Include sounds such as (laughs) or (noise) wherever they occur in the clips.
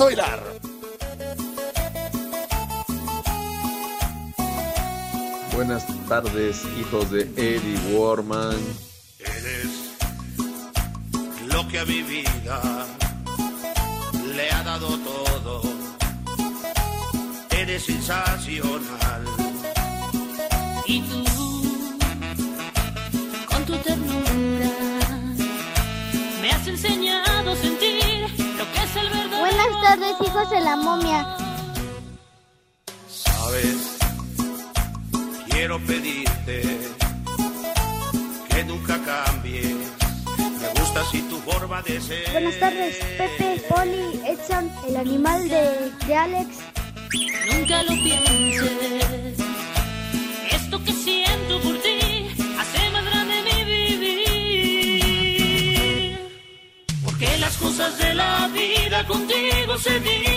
Vamos a bailar. Buenas tardes, hijos de Eddie Warman. Eres lo que a mi vida le ha dado todo. Eres sensacional. Y tú, Buenas tardes, hijos de la momia. Sabes, quiero pedirte que nunca cambies. Me gusta así tu forma de ser. Buenas tardes, Pepe, Poli, Edson, el animal de, de Alex. Nunca lo pienses. Se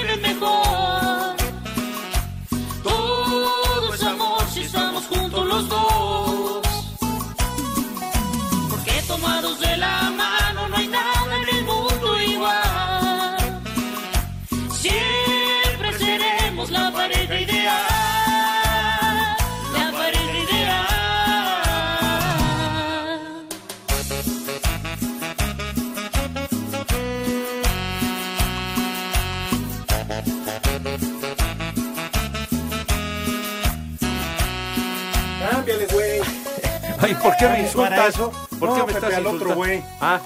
¿por qué me insultas? eso. ¿Por No, qué me Pepe, estás al otro insultando? güey. Ah,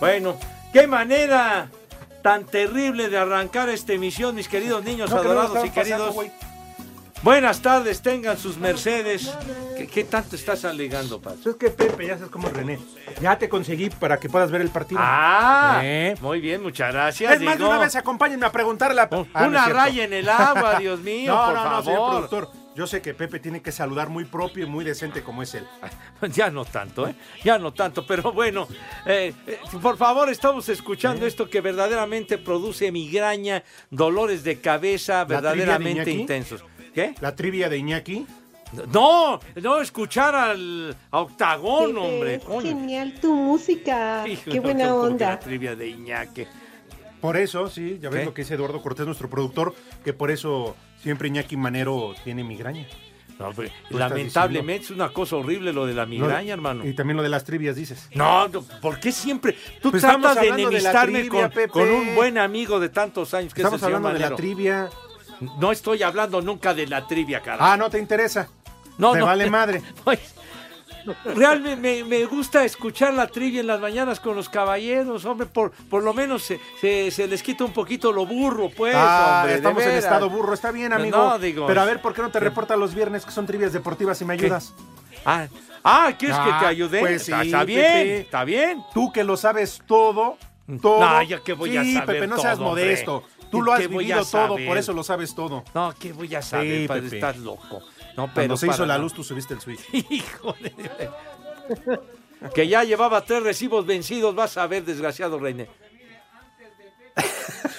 bueno. ¿Qué manera tan terrible de arrancar esta emisión, mis queridos niños No, que no adorados y pasando, queridos? Buenas tardes, tengan sus mercedes. ¿Qué, qué tanto estás alegando, Pacho? Es que Pepe, ya sabes cómo René. Ya te conseguí para que puedas ver el partido. Ah, ¿Eh? muy bien, muchas gracias. Es más, de una vez acompáñenme a preguntarle a... Ah, no una cierto. raya en el agua, Dios (laughs) mío, No, por no, no, favor. señor productor. Yo sé que Pepe tiene que saludar muy propio y muy decente como es él. (laughs) Ya no tanto, ¿eh? Ya no tanto, pero bueno, eh, eh, por favor, estamos escuchando esto que verdaderamente produce migraña, dolores de cabeza de verdaderamente intensos. ¿Qué? La trivia de Iñaki. No, no, escuchar al a Octagón, Pepe, hombre. es coño. genial tu música. Qué no, buena onda. La trivia de Iñaki. Por eso, sí, ya ves ¿Qué? lo que dice Eduardo Cortés, nuestro productor, que por eso siempre Iñaki Manero tiene migraña. No, lamentablemente es una cosa horrible lo de la migraña, No, hermano. Y también lo de las trivias, dices. No, no, ¿por qué siempre? Tú Pues tratas de enemistarme trivia, con, un buen amigo de tantos años que Estamos es el señor hablando de la trivia. No estoy hablando nunca de la trivia, carajo. Ah, no te interesa. No, Me no. vale madre. (laughs) Realmente me, me gusta escuchar la trivia en las mañanas con los caballeros, hombre, por, por lo menos se, se- se les quita un poquito lo burro, pues, ah, hombre. estamos en estado burro. Está bien, amigo. No, digo, Pero a ver, ¿por qué no te reportas los viernes que son trivias deportivas y me ayudas? Ah, ah, ¿quieres que Ah, te ayude? pues sí, está bien, está bien. Tú que lo sabes todo, todo. No, ya que voy a sí, saber Pepe, no seas todo, hombre. modesto. Tú lo has ¿Qué voy vivido a todo, por eso lo sabes todo. No, ¿qué voy a saber, Sí, padre? Estás loco. No, pero Cuando se hizo la luz, tú subiste el switch. (laughs) Híjole. que ya llevaba tres recibos vencidos, vas a ver, desgraciado Reine.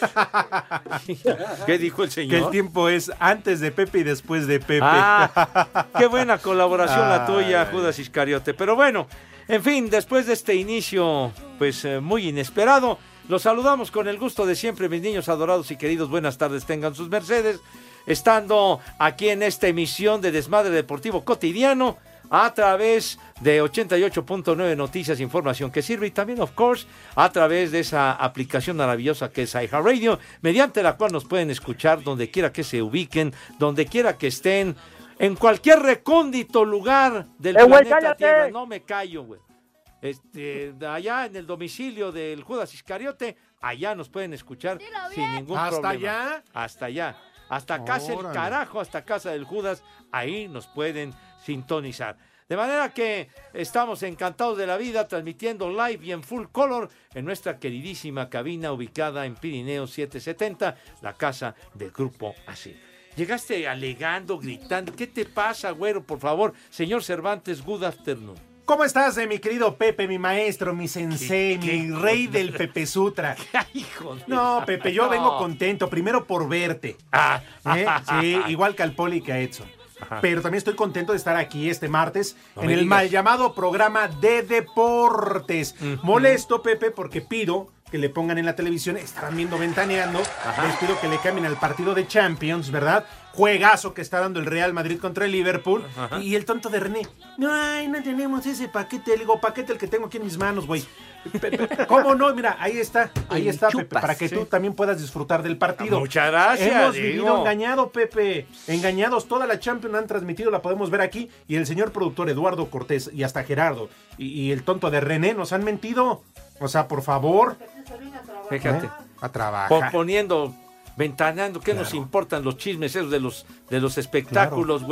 (laughs) ¿Qué dijo el Que señor? el tiempo es antes de Pepe y después de Pepe. Ah, (laughs) qué buena colaboración la tuya, Judas Iscariote. Pero bueno, en fin, después de este inicio, pues eh, muy inesperado, los saludamos con el gusto de siempre, mis niños adorados y queridos. Buenas tardes, tengan sus mercedes. Estando aquí en esta emisión de Desmadre Deportivo Cotidiano a través de 88.9 Noticias, información que sirve y también, of course, a través de esa aplicación maravillosa que es iHeartRadio, mediante la cual nos pueden escuchar donde quiera que se ubiquen, donde quiera que estén, en cualquier recóndito lugar del ¡Eh, güey, planeta cállate! Tierra. No me callo, güey. Este, allá en el domicilio del Judas Iscariote, allá nos pueden escuchar sin ningún ¿Hasta problema. allá? Hasta allá. Hasta casa el carajo, hasta casa del Judas, ahí nos pueden sintonizar. De manera que estamos encantados de la vida transmitiendo live y en full color en nuestra queridísima cabina ubicada en Pirineo 770, la casa del Grupo Así. Llegaste alegando, gritando. ¿Qué te pasa, güero? Por favor, señor Cervantes, good afternoon. ¿Cómo estás, eh, mi querido Pepe, mi maestro, mi sensei, ¿Qué- mi qué- rey del Pepe Sutra? (laughs) Hijo de- No, Pepe, yo vengo contento. Primero por verte. Ah, ¿eh? Sí, (laughs) igual que al Poli y que a Edson. Pero también estoy contento de estar aquí este martes No en el digas. mal llamado programa de deportes. Molesto, Pepe, porque pido que le pongan en la televisión, estaban viendo ventaneando, les pido que le cambien al partido de Champions, ¿verdad? Juegazo que está dando el Real Madrid contra el Liverpool. Ajá. Y el tonto de René, no, ay, no tenemos ese paquete, le digo, paquete el que tengo aquí en mis manos, güey. Pepe, ¿Cómo no? Mira, ahí está, ahí está, Pepe, para que sí. tú también puedas disfrutar del partido. Muchas gracias, Hemos digo. vivido engañado, Pepe. Engañados, toda la Champions han transmitido, la podemos ver aquí. Y el señor productor Eduardo Cortés y hasta Gerardo y, y el tonto de René nos han mentido. O sea, por favor. Fíjate. ¿eh? A trabajar. Po- poniendo, ventaneando, ¿qué nos importan los chismes esos de los, de los espectáculos?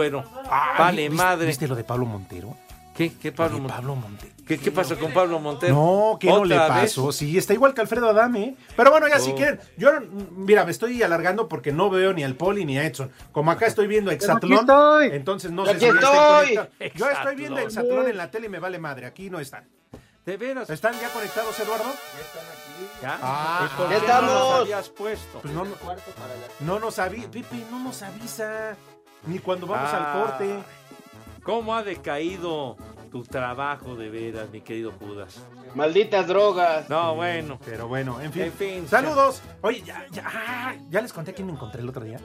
Ah, vale, ¿viste- madre. ¿Viste lo de Pablo Montero? ¿Qué, qué Lo Pablo, de Mon- Pablo Montero. ¿Qué, qué pasa con Pablo Montero? No, que no le pasó. Sí, está igual que Alfredo Adame. ¿eh? Pero bueno, ya si Oh. quieren. Yo, mira, me estoy alargando porque no veo ni al Poli ni a Edson. Como acá estoy viendo Exatlón. estoy. Entonces no Aquí sé si estoy. Yo estoy viendo Exatlón. Exatlón en la tele y me vale madre. Aquí no están. ¿De veras? ¿Están ya conectados, Eduardo? ¿Ya? Ah, ¿Y por ya qué no los estamos. habías puesto? Pues no, no, no nos avisa. Pepe, no nos avisa. Ni cuando vamos Ah. al corte. ¿Cómo ha decaído tu trabajo de veras, mi querido Judas? Malditas drogas. No, bueno. Pero bueno, en fin. En fin. Saludos. Oye, ya, ya, ah, ya les conté a quién me encontré el otro día.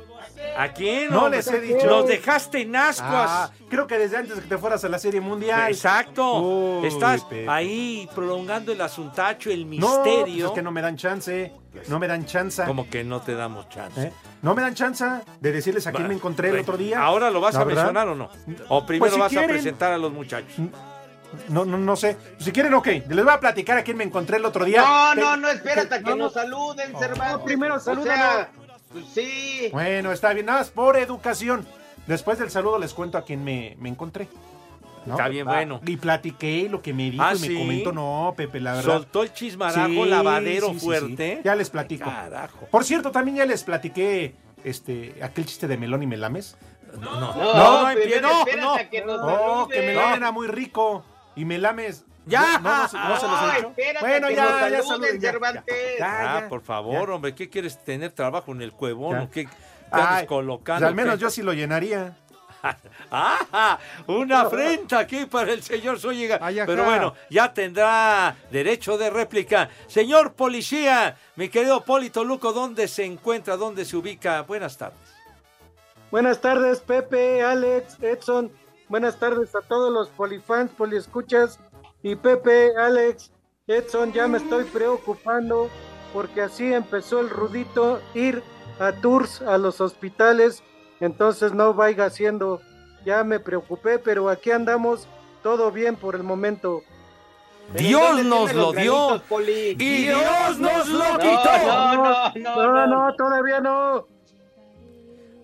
¿A quién? No les he dicho. Los dejaste en ascuas. Ah, creo que desde antes de que te fueras a la Serie Mundial. Exacto. Uy, Estás Pepe. ahí prolongando el asuntacho, el No, misterio. pues es que no me dan chance. No me dan chance. Como que no te damos chance. ¿Eh? No me dan chance de decirles a quién me encontré el otro día. ¿Ahora lo vas a verdad. mencionar o no? ¿O primero si vas quieren. a presentar a los muchachos? No, no, no sé. Si quieren, ok. Les voy a platicar a quién me encontré el otro día. No, Te- no, no, espérate a que No, nos saluden, Cervantes. primero O salúdanos. sea, pues sí. Bueno, está bien. Nada más por educación. Después del saludo les cuento a quién me, me encontré. ¿No? Está bien, Ah, bueno. Y platiqué lo que me dijo Ah, y me ¿sí? comentó. No, Pepe, la verdad. Soltó el chismarajo, Sí, lavadero sí, sí, fuerte. sí. Ya les platico. Carajo. Por cierto, también ya les platiqué este, aquel chiste de melón y melames. No, no, No, no, no, no. a que nos Oh, saluden. que melón era muy rico. Y melames. Ya. No, no, no se- no se los he No, espérate Bueno, que ya, ya saluden, saluden, ya, Cervantes. ya. Ah, por favor, hombre, ¿qué quieres tener trabajo en el cuevón Ya. o qué? ¿Te Ay, colocando? pues al menos qué? yo sí lo llenaría. ¡Ah! Una afrenta aquí para el señor Zúñiga. Pero bueno, ya tendrá derecho de réplica. Señor policía, mi querido Polito Luco, ¿dónde se encuentra? ¿Dónde se ubica? Buenas tardes. Buenas tardes, Pepe, Alex, Edson. Buenas tardes a todos los polifans, poliescuchas. Y Pepe, Alex, Edson, ya me estoy preocupando porque así empezó el rudito ir a tours a los hospitales. Entonces no vaya haciendo. Ya me preocupé, pero aquí andamos todo bien por el momento. Dios ¿Dónde nos lo dio y Dios nos lo No, quitó. no, no, no, No, no. no, todavía no.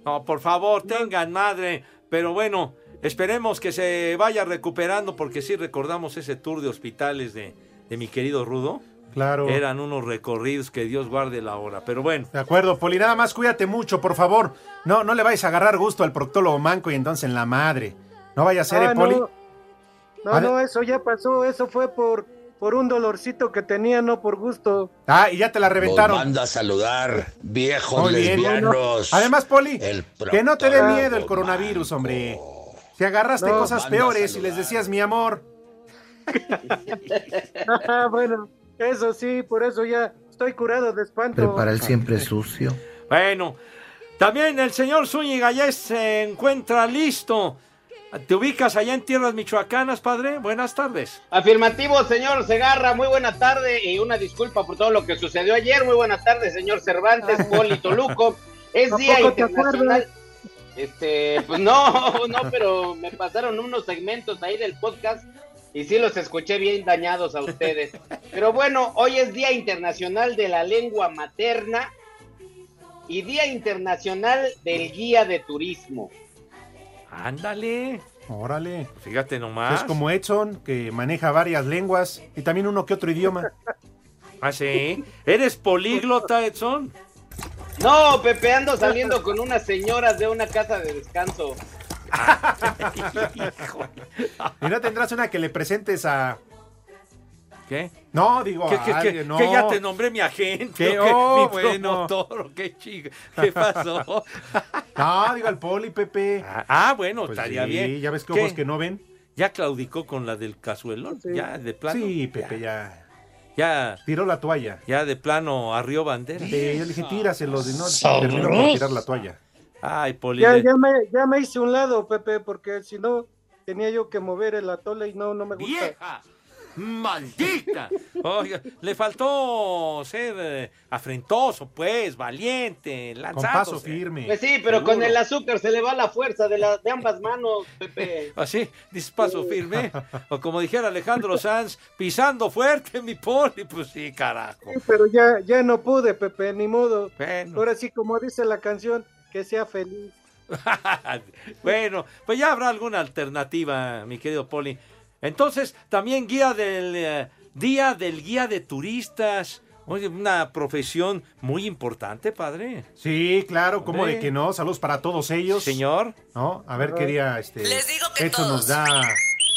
No, por favor, tengan madre. Pero bueno, esperemos que se vaya recuperando porque sí recordamos ese tour de hospitales de, de mi querido Rudo. Claro. Eran unos recorridos que Dios guarde la hora. Pero bueno, De acuerdo, Poli, nada más cuídate mucho, por favor. No, no le vais a agarrar gusto al proctólogo manco y entonces en la madre. No vaya a ser, Ah, ¿eh, Poli? no, no, eso ya pasó. Eso fue por, por un dolorcito que tenía, no por gusto. Ah, y ya te la reventaron. manda a saludar, viejos Muy bien. lesbianos. Además, Poli, El que no te dé miedo el coronavirus, hombre. Si agarraste No. cosas peores y les decías mi amor. (laughs) Ah, bueno, eso sí, por eso ya estoy curado de espanto. el siempre sucio. bueno. También el señor Zúñiga ya se encuentra listo. ¿Te ubicas allá en tierras michoacanas, padre? Buenas tardes. Afirmativo, señor Segarra, muy buena tarde y una disculpa por todo lo que sucedió ayer. Muy buena tarde, señor Cervantes, Poli Toluco. Es ¿A Día Internacional. Este, pues no, (laughs) no, pero me pasaron unos segmentos ahí del podcast y sí los escuché bien dañados a ustedes. (laughs) Pero bueno, hoy es Día Internacional de la Lengua Materna y Día Internacional del Guía de Turismo. Ándale. Órale. Fíjate nomás. Es como Edson, que maneja varias lenguas y también uno que otro idioma. (laughs) Ah, sí. ¿Eres políglota, Edson? No, Pepe, ando saliendo con unas señoras de una casa de descanso. (laughs) ¿Y no tendrás una que le presentes a... ¿Qué? No, digo, que- que- alguien, no. que ya te nombré mi agente. ¿Qué? (laughs) que Oh, mi bueno. promotor, o qué chica. ¿Qué pasó? (laughs) No, digo al poli, Pepe. Ah, bueno, Pues estaría sí, bien. ya ves que ¿Qué? ojos que no ven. ¿Ya claudicó con la del cazuelón? ¿Ya de plano? Sí, Pepe, ya. Ya. Tiró la toalla. Ya de plano arrió bandera. Sí, yo le dije, tíraselo, de no terminó por tirar la toalla. Ay, Poli. Ya, ya, me, ya me hice un lado, Pepe, porque si no tenía yo que mover el atole y no, no me gusta. ¡Vieja! ¡Maldita! (laughs) Oiga, le faltó ser eh, afrentoso, pues, valiente, lanzándose. Pues sí, pero con el azúcar se le va la fuerza de, las de ambas manos, Pepe. (laughs) Así, dice paso firme. (laughs) o como dijera Alejandro Sanz, pisando fuerte, mi poli. Pues sí, carajo. Sí, pero ya, ya no pude, Pepe, ni modo. Bueno. Ahora sí, como dice la canción, que sea feliz. (laughs) bueno, pues ya habrá alguna alternativa, mi querido Poli. Entonces, también guía del eh, día del guía de turistas. Oye, una profesión muy importante, padre. Sí, claro, ¿cómo Hombre. de que no? Saludos para todos ellos. Señor. ¿No? A ver qué día este, Les digo que Edson nos da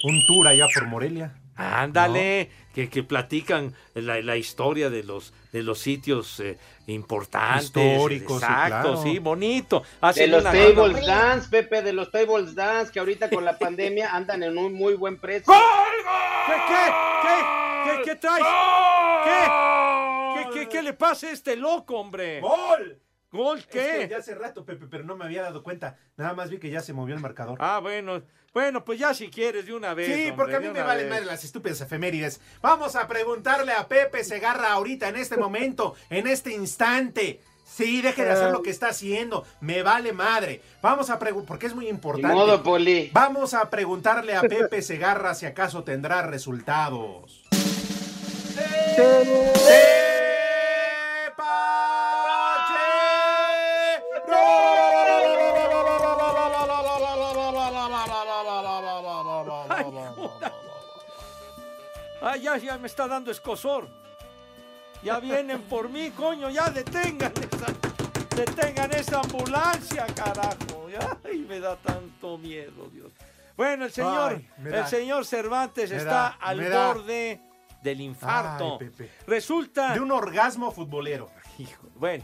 un tour allá por Morelia. Ándale, que, que platican la, la historia de los de los sitios eh, importantes. Históricos, sí, Exacto, claro. sí, bonito. De Hacen los una- tables dance, Pepe, de los tables dance, que ahorita con la pandemia andan en un muy buen precio. ¿Qué, qué, qué, qué, qué traes? ¿Qué? ¿Qué, qué, qué le pasa a este loco, hombre? ¡Gol! ¿Gol Es qué? que ya hace rato, Pepe, pero no me había dado cuenta. Nada más vi que ya se movió el marcador. Ah, bueno. Bueno, pues ya si quieres de una vez. Sí, hombre, porque a mí me valen madre las estúpidas efemérides. Vamos a preguntarle a Pepe Segarra ahorita, en este momento, en este instante. Sí, deje de hacer lo que está haciendo. Me vale madre. Vamos a preguntar, porque es muy importante. Modo, Poli. Vamos a preguntarle a Pepe Segarra si acaso tendrá resultados. Ay, ya, ya me está dando escosor. Ya vienen por mí, coño, ya detengan esa, detengan esa ambulancia, carajo. Ay, me da tanto miedo, Dios. Bueno, el señor, Ay, el señor Cervantes está da, al borde del infarto. Ay, Pepe. Resulta De un orgasmo futbolero. Hijo, bueno,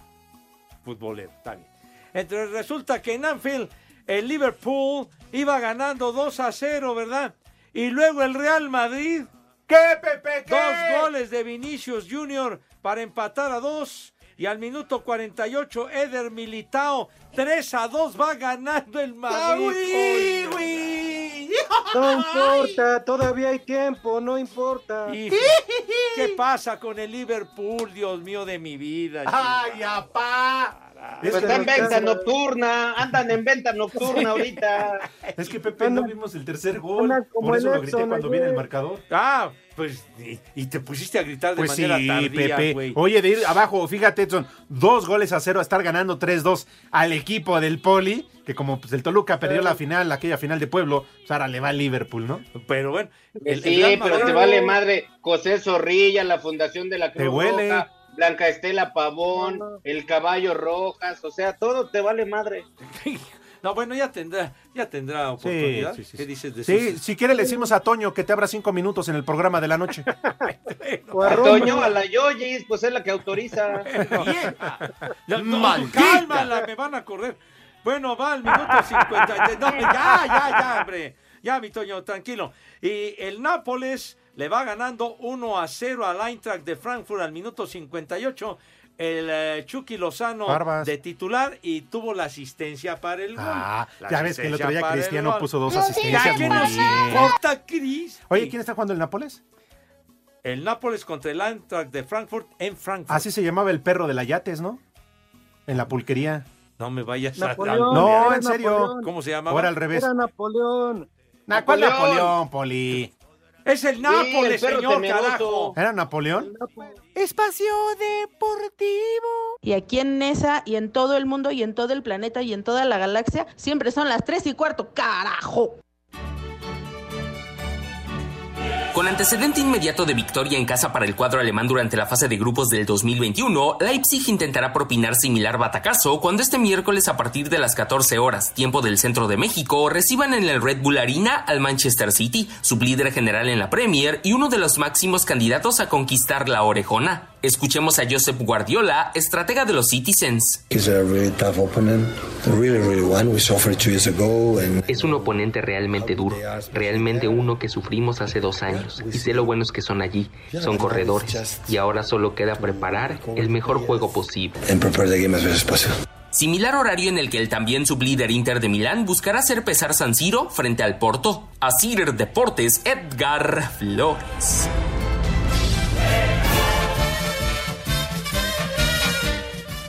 futbolero, está bien. Entonces resulta que en Anfield el Liverpool iba ganando 2 a 0, ¿verdad? Y luego el Real Madrid. ¿Qué, Pepe? ¿Qué? Dos goles de Vinicius Junior para empatar a dos. Y al minuto 48, Eder Militao, 3 a 2, va ganando el Madrid. coño. No importa, todavía hay tiempo, no importa. Y- ¿Qué (laughs) pasa con el Liverpool, Dios mío de mi vida? ¡Ay, apá! Pues está en venta nocturna, andan en venta nocturna ahorita. (laughs) Es que Pepe no vimos el tercer gol. Por eso lo grité cuando viene el marcador. Ah, pues, y, y te pusiste a gritar de Pues sí, manera tardía, Pepe. Oye, de ir abajo, fíjate, Edson, dos goles a cero a estar ganando 3-2 al equipo del Poli, que como pues, el Toluca perdió la final, aquella final de pueblo, pues ahora le va al Liverpool, ¿no? Pero bueno, el- sí, pero te vale madre José Zorrilla, la Fundación de la Cruz Te huele. Roja, Blanca Estela Pavón, el Caballo Rojas, o sea, todo te vale madre. (laughs) No, bueno, ya tendrá, ya tendrá oportunidad. sí, sí, ¿Qué sí. dices de Sí, sus- si quiere le decimos a Toño que te abra cinco minutos en el programa de la noche. (laughs) A. Toño, a la Yoyis, pues es la que autoriza. (laughs) No, cálmala, me van a correr. Bueno, va al minuto 50. No, ya, ya, ya, hombre. Ya, mi Toño, tranquilo. Y el Nápoles le va ganando 1 a 0 al Eintracht de Frankfurt al minuto 58. El eh, Chucky Lozano Barbas. de titular y tuvo la asistencia para el gol. Ah, La ya ves que el otro día Cristiano puso dos No asistencias muy nos bien. importa, Cris. Oye, ¿quién está jugando el Nápoles? El Nápoles contra el Eintracht de Frankfurt en Frankfurt. Así se llamaba el perro de la Yates, ¿no? En la pulquería. No me vayas a... Napoleón, No, era en serio. Napoleón. ¿Cómo se llama? Ahora al revés. Era Napoleón. Nah, ¿Cuál Napoleón. Napoleón, Poli? Es el Nápoles, el señor, temeroso. carajo. ¿Era Napoleón? Espacio Deportivo. Y aquí en Nesa y en todo el mundo y en todo el planeta y en toda la galaxia siempre son las tres y cuarto. ¡Carajo! Con antecedente inmediato de victoria en casa para el cuadro alemán durante la fase de grupos del 2021, Leipzig intentará propinar similar batacazo cuando este miércoles a partir de las 14 horas, tiempo del centro de México, reciban en el Red Bull Arena al Manchester City, sublíder general en la Premier y uno de los máximos candidatos a conquistar la orejona. Escuchemos a Josep Guardiola, estratega de los Citizens. He's a really tough opponent, a really, really one. We suffered two years ago, and Es un oponente realmente duro, realmente uno que sufrimos hace dos años. Y sé lo buenos que son allí, son corredores. Y ahora solo queda preparar el mejor juego posible. Similar horario en el que el también sublíder Inter de Milán buscará hacer pesar San Siro frente al Porto. Asir Deportes, Edgar Flores.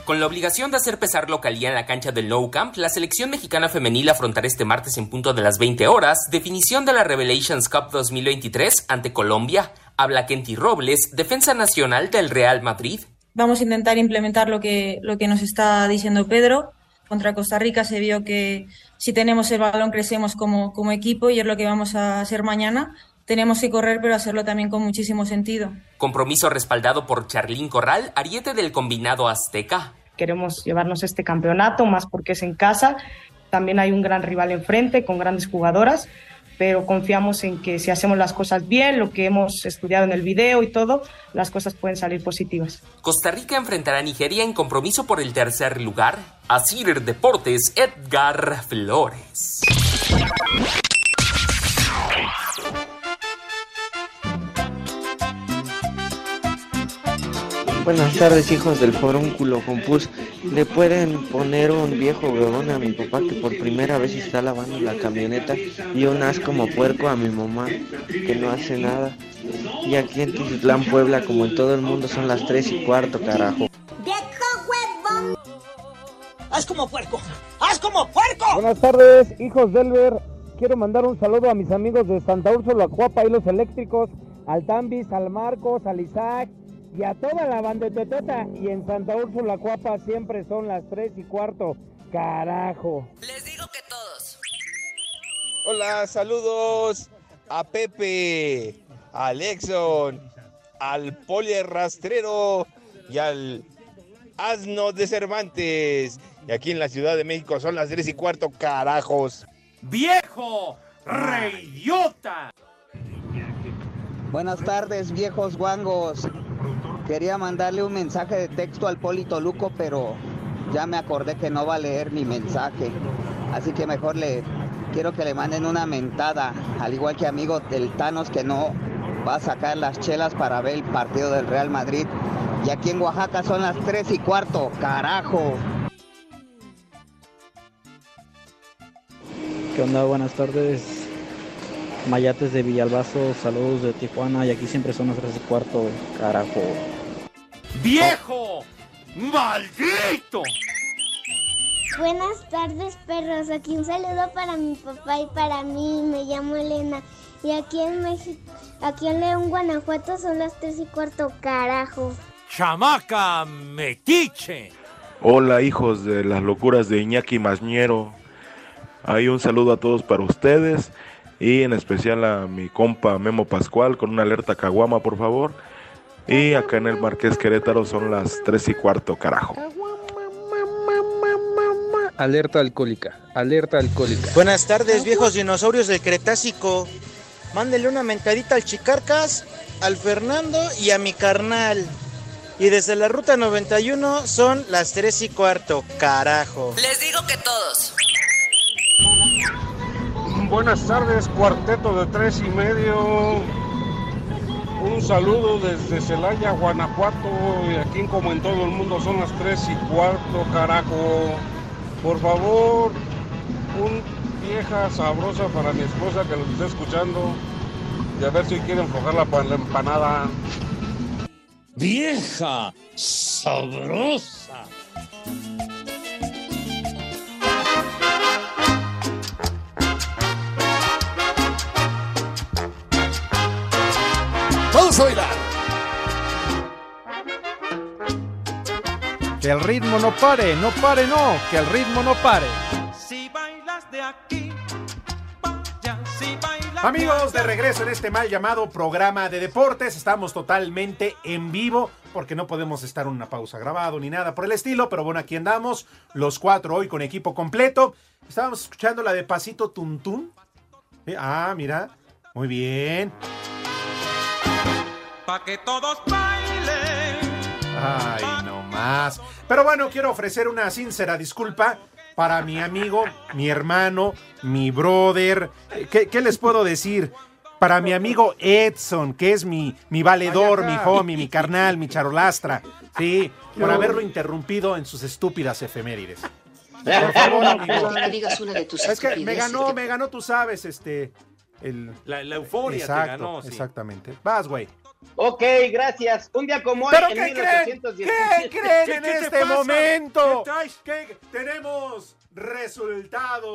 Con la obligación de hacer pesar localía en la cancha del Nou Camp, la selección mexicana femenil afrontará este martes en punto de las 20 horas definición de la Revelations Cup 2023 ante Colombia. Habla Kenty Robles, defensa nacional del Real Madrid. Vamos a intentar implementar lo que, lo que nos está diciendo Pedro. Contra Costa Rica se vio que si tenemos el balón crecemos como, como equipo y es lo que vamos a hacer mañana. Tenemos que correr, pero hacerlo también con muchísimo sentido. Compromiso respaldado por Charlín Corral, ariete del combinado azteca. Queremos llevarnos este campeonato, más porque es en casa. También hay un gran rival enfrente con grandes jugadoras, pero confiamos en que si hacemos las cosas bien, lo que hemos estudiado en el video y todo, las cosas pueden salir positivas. Costa Rica enfrentará a Nigeria en compromiso por el tercer lugar. Asir Deportes, Edgar Flores. Buenas tardes, hijos del forúnculo compus. ¿Le pueden poner un viejo huevón a mi papá que por primera vez está lavando la camioneta y un as como puerco a mi mamá que no hace nada? Y aquí en Tizitlán, Puebla, como en todo el mundo, son las tres y cuarto, carajo. ¡Haz como puerco! ¡Haz como puerco! Buenas tardes, hijos del Ver. Quiero mandar un saludo a mis amigos de Santa Úrsula, Cuapa y los eléctricos, al Tambis, al Marcos, al Isaac y a toda la bandetotota. Y en Santa Úrsula, Cuapa siempre son las 3 y cuarto. Carajo. Hola, saludos a Pepe, a Alexon, al Poli Rastrero y al Asno de Cervantes. Y aquí en la Ciudad de México son las 3 y cuarto, carajos. ¡Viejo! ¡Reyota! Buenas tardes, viejos guangos. Quería mandarle un mensaje de texto al Polito Luco, pero ya me acordé que no va a leer mi mensaje. Así que mejor le quiero que le manden una mentada, al igual que amigo del Thanos que no va a sacar las chelas para ver el partido del Real Madrid. Y aquí en Oaxaca son las 3 y cuarto, carajo. ¿Qué onda? Buenas tardes. Mayates de Villalbazo, saludos de Tijuana y aquí siempre son las 3 y cuarto, carajo. ¡Viejo! ¡Maldito! Buenas tardes, perros. Aquí un saludo para mi papá y para mí. Me llamo Elena. Y aquí en México, aquí en León, Guanajuato, son las tres y cuarto, carajo. ¡Chamaca metiche! Hola hijos de las locuras de Iñaki Masñero. Hay un saludo a todos para ustedes y en especial a mi compa Memo Pascual con una alerta caguama por favor. Y acá en el Marqués Querétaro son las 3 y cuarto, carajo. Alerta alcohólica, alerta alcohólica. Buenas tardes, viejos dinosaurios del Cretácico. Mándele una mentadita al Chicarcas, al Fernando y a mi carnal. Y desde la ruta 91 son las 3 y cuarto, carajo. Les digo que todos. Buenas tardes, cuarteto de tres y medio. Un saludo desde Celaya, Guanajuato. Y aquí, como en todo el mundo, son las tres y cuarto, carajo. Por favor, un vieja sabrosa para mi esposa que nos está escuchando. Y a ver si quiere enfocar la, la empanada. Vieja sabrosa. Que el ritmo no pare, no pare, no, que el ritmo no pare. Si bailas de aquí, vaya, si bailas Amigos, de regreso en este mal llamado programa de deportes. Estamos totalmente en vivo porque no podemos estar en una pausa grabado ni nada por el estilo. Pero bueno, aquí andamos, los cuatro hoy con equipo completo. Estábamos escuchando la de Pasito Tuntún. Ah, mira, muy bien. Pa' que todos bailen. Ay, no más. Pero bueno, quiero ofrecer una sincera disculpa para mi amigo, mi hermano, mi brother. ¿Qué, qué les puedo decir? Para mi amigo Edson, que es mi, mi valedor, mi homie, mi carnal, mi charolastra. Sí, por haberlo interrumpido en sus estúpidas efemérides. Por favor, amigo. No digas una de tus Es que me ganó, me ganó, tú sabes, este. El... La, la euforia te Exacto, ganó, sí. Exactamente. Vas, güey. Ok, gracias. Un día como hoy, ¿Pero en qué creen? 1817. ¿Qué creen ¿Qué- en qué te este momento? ¿Qué tenemos resultado.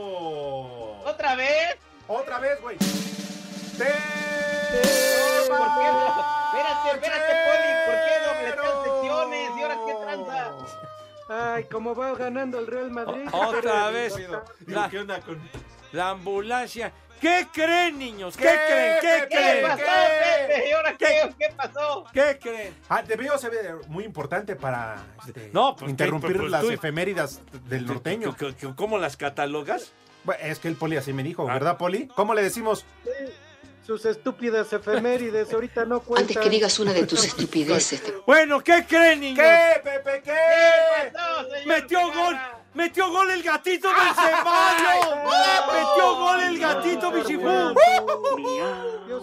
¿Otra vez? Otra vez, güey. ¿Por qué no? Espérate, espérate, Poli. ¿Por qué dobleteas secciones? ¿Y ahora qué tranza? Ay, como va ganando el Real Madrid. Otra vez. La, ¿Qué onda con.? la ambulancia. ¿Qué creen, niños? ¿Qué, ¿Qué, creen? ¿Qué? ¿Qué creen? pasó, ¿Qué? Pepe? ¿Y ahora qué? ¿Qué pasó? ¿Qué creen? Ah, debió ser muy importante para este, No, pues, interrumpir ¿qué? Pues, las tú- efeméridas del norteño. ¿Cómo- cómo- ¿Cómo las catalogas? Bueno, es que el Poli así me dijo, Ah. ¿verdad, Poli? ¿Cómo le decimos? Sus estúpidas efemérides ahorita no cuentan. Antes que digas una de tus estupideces. te- Bueno, ¿qué creen, niños? ¿Qué, Pepe? ¿Qué? ¿Qué pasó, señor ¡Metió gol! ¡Metió gol el gatito Benzema! (laughs) ¡Metió gol el gatito Bichifú!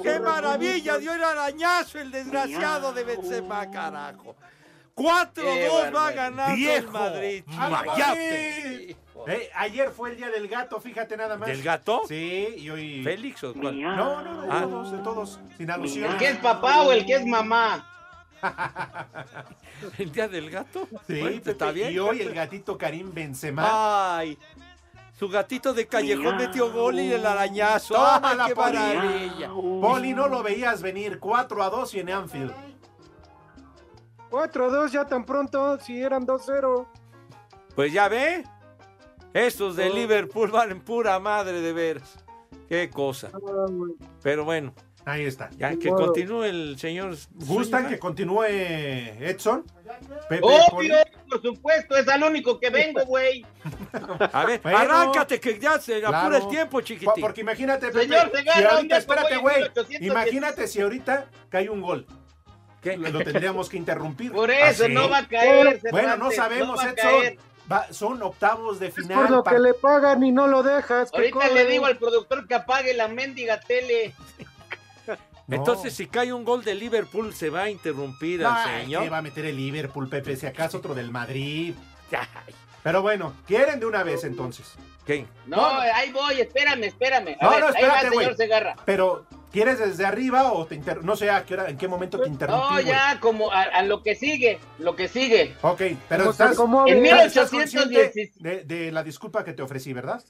¡Qué maravilla! Dio el arañazo el desgraciado de Benzema, carajo. 4-2 va a ganar el Madrid. Mayate. Eh, ayer fue el día del gato, fíjate nada más. ¿Del gato? Sí, y hoy. ¿Félix o cuál? No, no, no, de Ah. todos, de todos, sin alusión. ¿El que es papá o el que es mamá? (laughs) ¿El día del gato? Sí, Bueno, ¿Está bien? Y hoy el gatito Karim Benzema. ¡Ay! Su gatito de callejón metió gol y el arañazo. Tómala, ¡Ay, qué Poli. maravilla! Poli, no lo veías venir 4 a 2 y en Anfield. 4-2 ya tan pronto, si eran 2-0. Pues ya ve. Estos de Oh. Liverpool valen pura madre de veras. Qué cosa. Ah. Pero bueno, Ahí está. ya que Bueno. continúe el señor. ¿Gustan que continúe Edson? Pepe. Obvio, por supuesto, es al único que vengo, güey. A ver, Bueno. arráncate que ya se apura Claro. el tiempo, Po- chiquitín. Porque imagínate, Pepe, Señor si un ahorita, espérate, güey. en 1810. Imagínate si ahorita cae un gol. ¿Qué? Lo tendríamos que interrumpir. Por eso ¿Ah, no va a caer. Bueno, no sabemos, va a Edson. caer. Va- son octavos de Es final. por lo pa- que le pagan y no lo dejas. Ahorita le digo al productor que apague la mendiga tele. (laughs) No. Entonces, si cae un gol de Liverpool, se va a interrumpir al Ay, señor. ¿qué va a meter el Liverpool, Pepe? Si acaso otro del Madrid. (laughs) Ay, Pero bueno, ¿quieren de una vez entonces? ¿Qué? No, No, no. ahí voy, espérame, espérame. A No, ver, no, ahí va, espérate, señor güey. Segarra. Pero, ¿quieres desde arriba o te inter... No sé a qué hora, en qué momento te interrumpí, No, ya, como a, a lo que sigue, lo que sigue. Ok, pero estás. En estás 1817. consciente de, de la disculpa que te ofrecí, ¿verdad?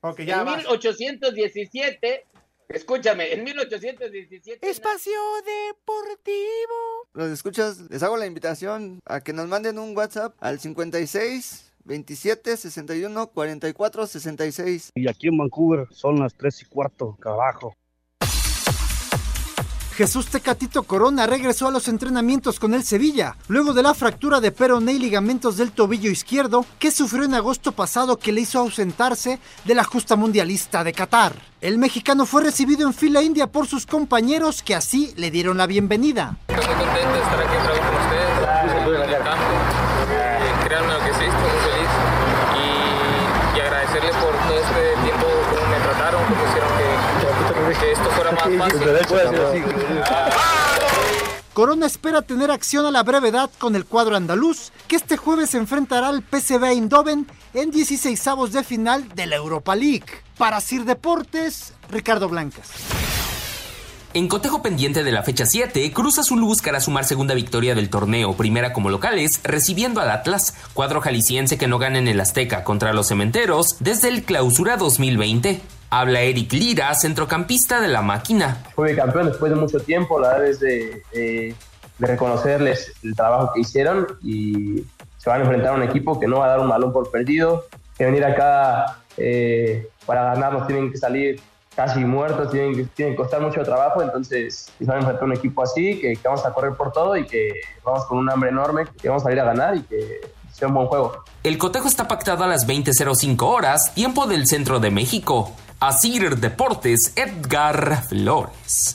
Ok, ya en vas. 1817, escúchame, en 1817. Espacio Deportivo. Los escuchas, les hago la invitación a que nos manden un WhatsApp al 56 27 61 44 66. Y aquí en Vancouver son las tres y cuarto, carajo. Jesús Tecatito Corona regresó a los entrenamientos con el Sevilla, luego de la fractura de peroné y ligamentos del tobillo izquierdo que sufrió en agosto pasado que le hizo ausentarse de la justa mundialista de Qatar. El mexicano fue recibido en fila india por sus compañeros que así le dieron la bienvenida. Estoy contento de estar aquí otra con ustedes en el campo. Eh, créanme lo que sí, estoy muy feliz. Y, y agradecerles por todo este tiempo, cómo me trataron, cómo hicieron que, esto fuera más (laughs) fácil. Corona espera tener acción a la brevedad con el cuadro andaluz, que este jueves se enfrentará al PSV Eindhoven en 16avos de final de la Europa League. Para Sir Deportes, Ricardo Blancas. En cotejo pendiente de la fecha 7, Cruz Azul buscará sumar segunda victoria del torneo, primera como locales, recibiendo al Atlas, cuadro jalisciense que no gana en el Azteca contra los cementeros desde el clausura 2020. Habla Eric Lira, centrocampista de la máquina. Fue campeón después de mucho tiempo, la verdad es de, de, de reconocerles el trabajo que hicieron y se van a enfrentar a un equipo que no va a dar un balón por perdido, que venir acá eh, para ganarnos tienen que salir casi muertos, tienen que, tienen que costar mucho trabajo, entonces se van a enfrentar a un equipo así, que, que vamos a correr por todo y que vamos con un hambre enorme, que vamos a salir a ganar y que sea un buen juego. El cotejo está pactado a las 20.05 horas, tiempo del centro de México. Asir Deportes, Edgar Flores.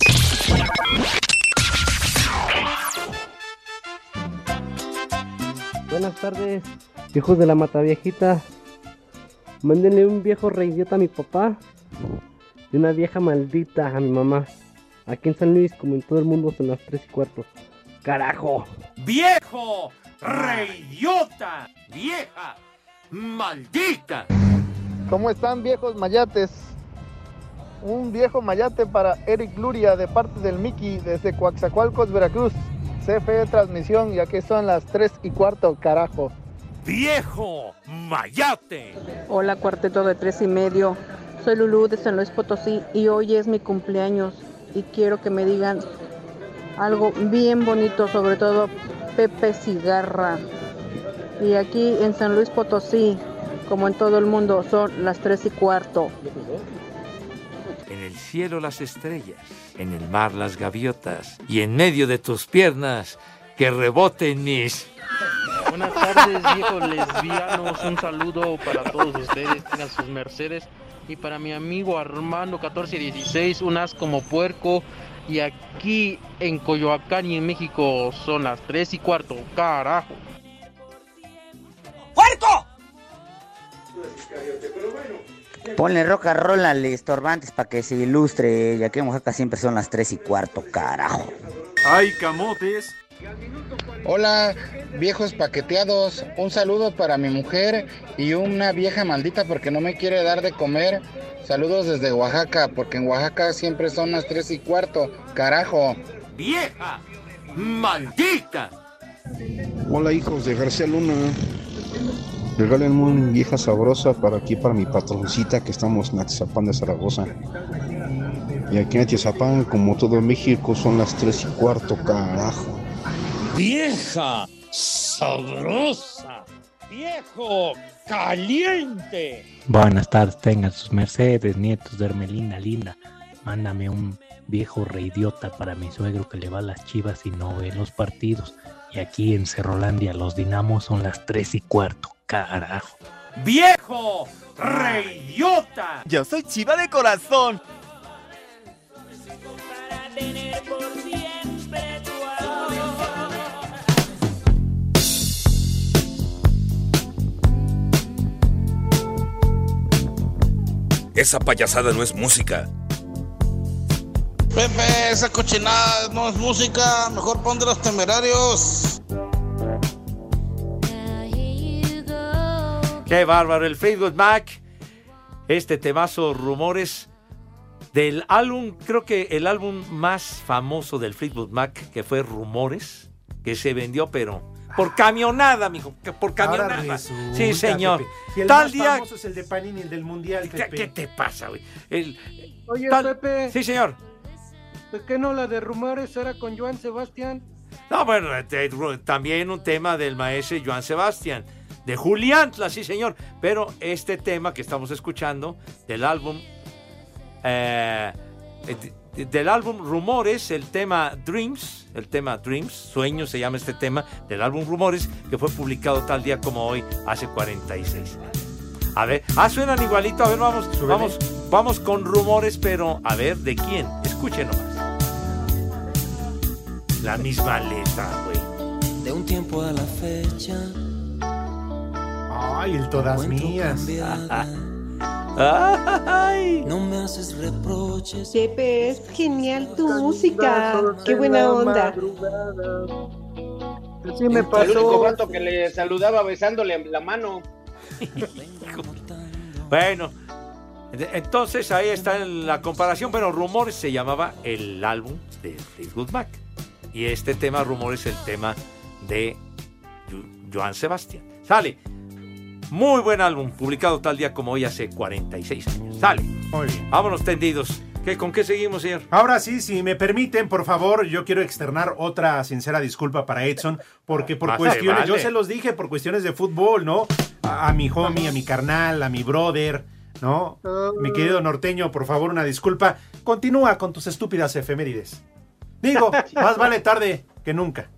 Buenas tardes, hijos de la mata viejita. Mándenle un viejo reidiota a mi papá y una vieja maldita a mi mamá. Aquí en San Luis, como en todo el mundo, son las tres y cuarto. ¡Carajo! ¡Viejo! ¡Reidiota! ¡Vieja! ¡Maldita! ¿Cómo están viejos mayates? Un viejo mayate para Eric Luria de parte del Miki desde Coaxacualcos, Veracruz. CFE Transmisión y aquí son las 3 y cuarto, carajo. ¡Viejo! ¡Mayate! Hola, cuarteto de tres y medio. Soy Lulú de San Luis Potosí y hoy es mi cumpleaños y quiero que me digan algo bien bonito, sobre todo Pepe Cigarra. Y aquí en San Luis Potosí, como en todo el mundo, son las tres y cuarto. En el cielo las estrellas, en el mar las gaviotas y en medio de tus piernas que reboten mis... Buenas tardes, viejos lesbianos. Un saludo para todos ustedes. Tengan sus mercedes. Y para mi amigo Armando 1416, un as como puerco. Y aquí en Coyoacán y en México son las 3 y cuarto. Carajo. ¡Puerco! Ponle rock and roll al estorbantes para que se ilustre. Ya que en Oaxaca siempre son las 3 y cuarto, carajo. ¡Ay, camotes! Hola, viejos paqueteados. Un saludo para mi mujer y una vieja maldita porque no me quiere dar de comer. Saludos desde Oaxaca, porque en Oaxaca siempre son las 3 y cuarto. Carajo. ¡Vieja! ¡Maldita! Hola, hijos de García Luna. Regálenme una vieja sabrosa para aquí, para mi patroncita que estamos en Atizapán de Zaragoza. Y aquí en Atizapán, como todo México, son las 3 y cuarto, carajo. ¡Vieja! ¡Sabrosa! ¡Viejo! ¡Caliente! Buenas tardes, tengan sus mercedes, nietos de Hermelina Linda. Mándame un viejo reidiota para mi suegro que le va a las chivas y no ve los partidos. Y aquí en Cerrolandia los dinamos son las 3 y cuarto, carajo. ¡Viejo! ¡Reidiota! Yo soy chiva de corazón. Esa payasada no es música. Pepe, esa cochinada no es música. Mejor pon de los temerarios. ¡Qué bárbaro! El Facebook Mac. Este temazo rumores del álbum, creo que el álbum más famoso del Fleetwood Mac, que fue Rumores, que se vendió, pero por camionada, mijo, por camionada. Ahora resulta, sí, señor. Pepe. Si el Tal más día. famoso es el de Panini, el del Mundial, ¿Qué, Pepe. qué te pasa, güey? El- Oye, tal- Pepe. Sí, señor. ¿Por qué no la de rumores era con Joan Sebastián? No, bueno, también un tema del maestro Joan Sebastián, de Julián, sí, señor. Pero este tema que estamos escuchando del álbum, eh, de- del álbum Rumores, el tema Dreams, el tema Dreams, Sueños se llama este tema, del álbum Rumores, que fue publicado tal día como hoy, hace 46 años. A ver, ah, suenan igualito, a ver, vamos, vamos, vamos con rumores, pero a ver, ¿de quién? Escuchen nomás. La misma letra, güey. De un tiempo a la fecha. Ay, el todas mías. (laughs) Ay. No me haces reproches. Pepe, es genial tu música. Qué buena onda. Sí me El único vato que le saludaba besándole la mano. (laughs) Bueno, ent- entonces ahí está la comparación, pero Rumores se llamaba el álbum de Fleetwood Mac. Y este tema, Rumores, es el tema de Joan Sebastián. Sale. Muy buen álbum, publicado tal día como hoy hace 46 años. Sale. Muy bien. Vámonos tendidos. ¿Qué, ¿Con qué seguimos, señor? Ahora sí, si me permiten, por favor, yo quiero externar otra sincera disculpa para Edson, porque por Más te cuestiones, yo se los dije, por cuestiones de fútbol, ¿no? A, a mi homie, a mi carnal, a mi brother, ¿no? Mi querido norteño, por favor, una disculpa. Continúa con tus estúpidas efemérides. Digo, (laughs) más vale tarde que nunca.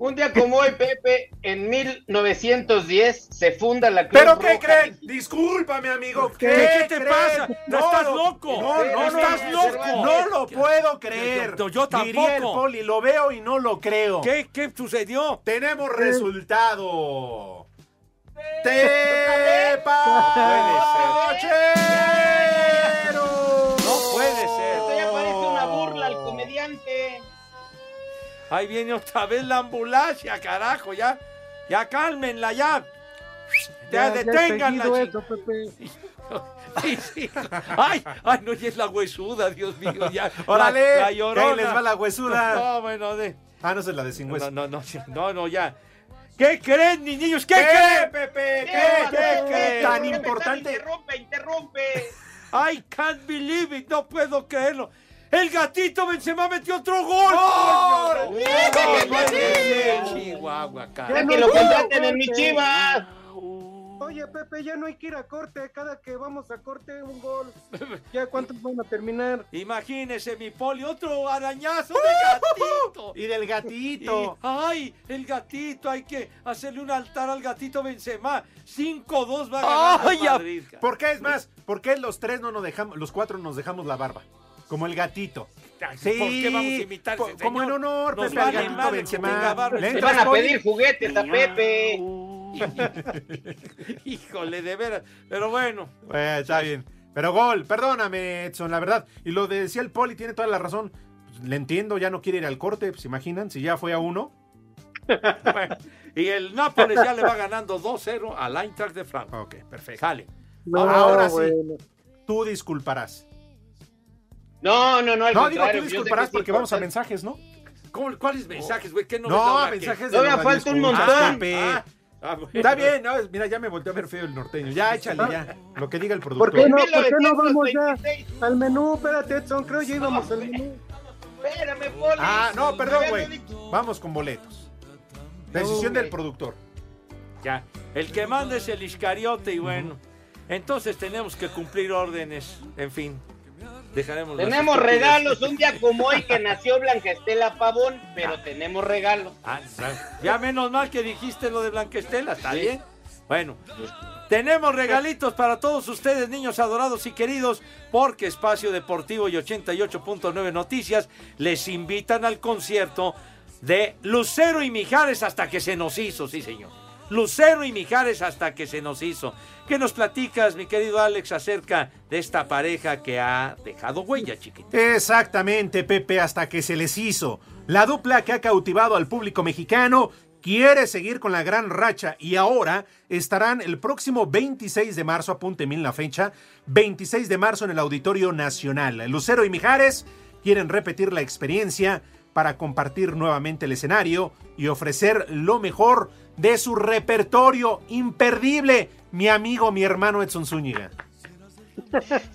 Un día como hoy, Pepe, en 1910 se funda la Cruz ¿Pero qué Roja creen? Discúlpame, amigo. ¿Qué, qué te creen? pasa? No, estás lo- loco. No, no, no, estás no, loco. No lo puedo creer. Yo- yo Diría el tampoco. poli, lo veo y no lo creo. ¿Qué, qué sucedió? Tenemos resultado. (laughs) ¡Tepachero! Ahí viene otra vez la ambulancia, carajo, ya. Ya cálmenla, ya. Ya, Ya, ya deténganla. chi- eso, Pepe. Sí, sí. Ay, ay, no, y es la huesuda, Dios mío, ya. ¡Órale! La, la ahí les va la huesuda. No, bueno, de. Ah, no es la de sin hueso. No, no, no, no, no, ya. ¿Qué creen, mis niños? ¿Qué, ¿Qué, creen? Pepe? ¿Qué, ¿Qué, qué, qué? Tan importante. Interrumpe, interrumpe. I can't believe it, no puedo creerlo. El gatito Benzema metió otro gol. Chihuahua, cara. que lo contraten en mi chivas. Oye, Pepe, ya no hay que ir a corte. Cada que vamos a corte, un gol. ¿Ya cuántos van a terminar? Imagínese mi poli, otro arañazo de (laughs) gatito. Y del gatito. Y- ay, el gatito, hay que hacerle un altar al gatito Benzema. 5-2 va a ganar Ay. Madrid. ¿Por qué es más? ¿Por qué los tres no nos dejamos, los cuatro nos dejamos la barba? Como el gatito. Sí, ¿Por qué vamos a imitar po- como en honor, Nos Pepe, al vale gatito madre que Benzema. tenga barba. ¿Le entras, van a pedir juguetes a Pepe. (laughs) Híjole, de veras. Pero bueno. Está bien. Pero gol, perdóname, Edson, la verdad. Y lo de- decía el Poli, tiene toda la razón. Pues, le entiendo, ya no quiere ir al corte, pues imaginan, si ya fue a uno. (laughs) Bueno, y el Nápoles ya le va ganando 2-0 al Eintracht de Frankfurt. Ok, perfecto. Sale. No, Ahora sí, bueno. tú disculparás. No, no, no, al No, digo, tú disculparás que porque vamos a mensajes, ¿no? ¿Cómo- ¿Cuáles mensajes, güey? ¿Qué no, No, que- mensajes de Todavía los falta un montón. Ah, ah, bueno. Está bien, no, mira, ya me volteé a ver feo el norteño. Ya, échale, ya. Lo que diga el ¿Por productor. qué no, por qué no vamos ya 1926. al menú? Espérate, Edson, creo ya íbamos al menú. Espérame, Poli. Ah, no, perdón, güey. Vamos con boletos. Decisión del productor. Ya. El que manda es el Iscariote y bueno. Entonces tenemos que cumplir órdenes. En fin. Dejaremos Tenemos regalos un día como hoy que nació Blanca Estela Pavón, pero tenemos regalos. Ah, ya menos mal que dijiste lo de Blanquestela, ¿está bien? Bueno, tenemos regalitos para todos ustedes, niños adorados y queridos, porque Espacio Deportivo y 88.9 Noticias les invitan al concierto de Lucero y Mijares hasta que se nos hizo, sí señor. Lucero y Mijares hasta que se nos hizo. ¿Qué nos platicas, mi querido Alex, acerca de esta pareja que ha dejado huella, chiquito? Exactamente, Pepe, hasta que se les hizo. La dupla que ha cautivado al público mexicano quiere seguir con la gran racha y ahora estarán el próximo 26 de marzo, apúnteme en la fecha, 26 de marzo en el Auditorio Nacional. Lucero y Mijares quieren repetir la experiencia para compartir nuevamente el escenario y ofrecer lo mejor de su repertorio imperdible, mi amigo, mi hermano Edson Zúñiga.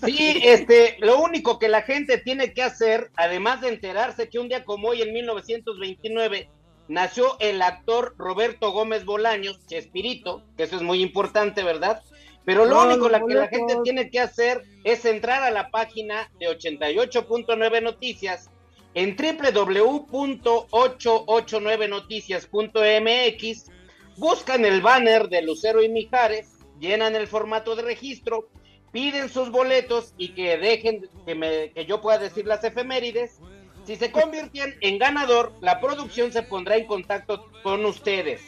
Sí, este, lo único que la gente tiene que hacer, además de enterarse que un día como hoy, en 1929, nació el actor Roberto Gómez Bolaños, Chespirito, que eso es muy importante, ¿verdad? Pero lo No, único la que la gente tiene que hacer es entrar a la página de 88.9 Noticias en www.889noticias.mx, buscan el banner de Lucero y Mijares, llenan el formato de registro, piden sus boletos y que dejen que, me- que yo pueda decir las efemérides. Si se convierten en ganador, la producción se pondrá en contacto con ustedes.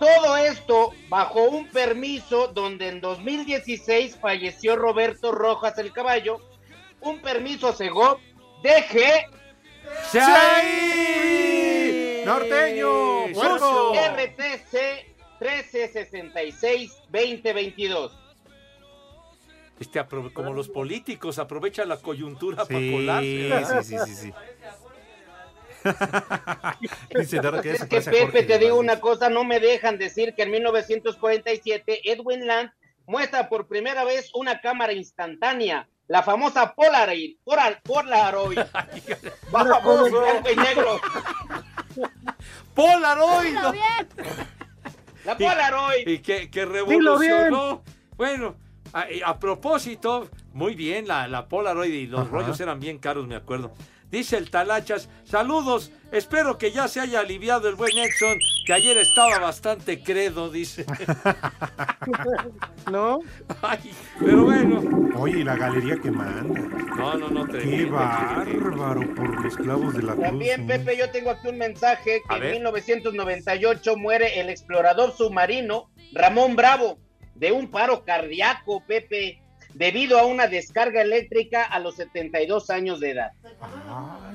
Todo esto bajo un permiso donde en 2016 falleció Roberto Rojas el Caballo, un permiso Segov DG ¡Sí! ¡Norteño! RTC 1366-2022. Este, como los políticos, aprovecha la coyuntura para colarse. sí, sí, sí, sí. (laughs) Dice Dora que Es que Pepe, Jorge te digo una cosa, no me dejan decir que en 1947 Edwin Land muestra por primera vez una cámara instantánea, la famosa Polaroid. Polar, Polaroid. (laughs) Vamos, blanco y negro. (laughs) Polaroid. La Y- Polaroid. Y que, que bien. revolucionó. Bueno, a, y a propósito, muy bien, la, la Polaroid y los Ajá. rollos eran bien caros, me acuerdo. Dice el Talachas, saludos, espero que ya se haya aliviado el buen Edson, que ayer estaba bastante credo, dice. (laughs) ¿No? Ay, pero bueno. Oye, y la galería que manda. No, no, no, Qué tremendo, bárbaro por los clavos de la cruz. También, ¿no? Pepe, yo tengo aquí un mensaje que en ver. 1998 muere el explorador submarino Ramón Bravo de un paro cardíaco, Pepe, debido a una descarga eléctrica a los 72 años de edad.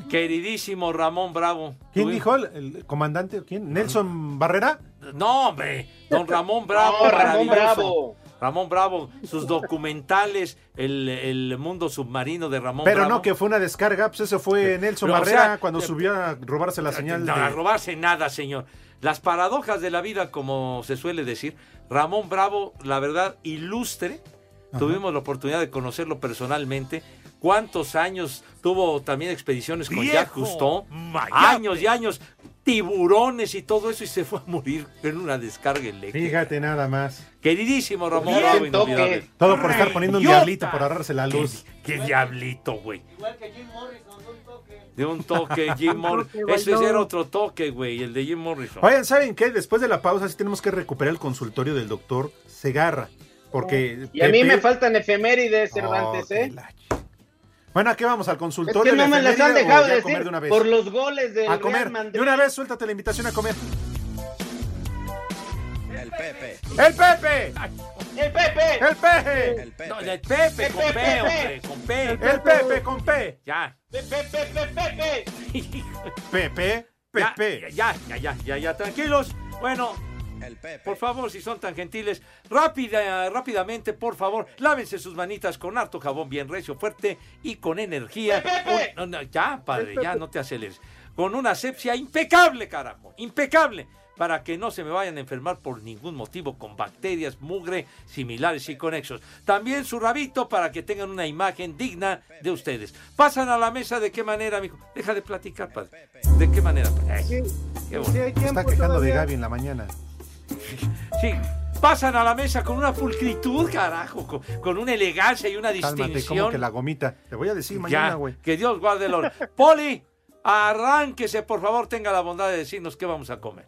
Queridísimo Ramón Bravo. ¿Quién dijo? ¿El, el comandante? ¿Quién? ¿Nelson Barrera? No, hombre, don Ramón Bravo. No, Ramón. Bravo. Ramón Bravo, sus documentales, el, el mundo submarino de Ramón Pero Bravo. no, que fue una descarga, pues eso fue Nelson Pero, o Barrera sea, cuando eh, subió a robarse la señal No, de... a robarse nada, señor. Las paradojas de la vida, como se suele decir. Ramón Bravo, la verdad, ilustre. Tuvimos la oportunidad de conocerlo personalmente. ¿Cuántos años tuvo también expediciones con Jacques. Cousteau? Años y años. Tiburones y todo eso y se fue a morir en una descarga eléctrica. Fíjate nada más. Queridísimo Ramón Bien, Bravo, toque. inolvidable. Todo por estar poniendo un diablito para ahorrarse la luz. ¿Qué, qué diablito, güey? De un toque, (laughs) Jim Morrison. toque, Ese bailó. era otro toque, güey, el de Jim Morrison. Oigan, ¿saben qué? Después de la pausa sí tenemos que recuperar el consultorio del doctor Segarra. Porque... Y a mí Pepe- me faltan efemérides, Cervantes, Oh, ¿eh? la Bueno, ¿a qué vamos? ¿Al Es consultorio? que no me las han dejado ya a de comer decir de una vez? por los goles del A comer. Real. De una vez, suéltate la invitación a comer. El Pepe. ¡El Pepe! ¡El Pepe! ¡El Pepe! El Pepe. No, el Pepe, El con P, Pepe. hombre, con P. ¡El Pepe con P! Ya. Pepe, Pepe, Pepe. (laughs) Pepe, Ya, Pepe. ya, ya, ya, ya, ya, tranquilos. Bueno, El Pepe. por favor, si son tan gentiles, rápida, rápidamente, por favor, lávense sus manitas con harto jabón bien recio, fuerte y con energía. Pepe. Un- no, no, ya, padre, ya, no te aceleres. Con una asepsia impecable, carajo, impecable. Para que no se me vayan a enfermar por ningún motivo con bacterias, mugre, similares y conexos. También su rabito para que tengan una imagen digna de ustedes. ¿Pasan a la mesa de qué manera, mijo? Deja de platicar, padre. ¿De qué manera? Ay, qué Se está quejando de. Gaby en la mañana. Sí, pasan a la mesa con una pulcritud, carajo, con, con una elegancia y una Cálmate, distinción. como que la gomita. Te voy a decir mañana, ya, güey. que Dios guarde el oro. (laughs) Poli, arránquese, por favor, tenga la bondad de decirnos qué vamos a comer.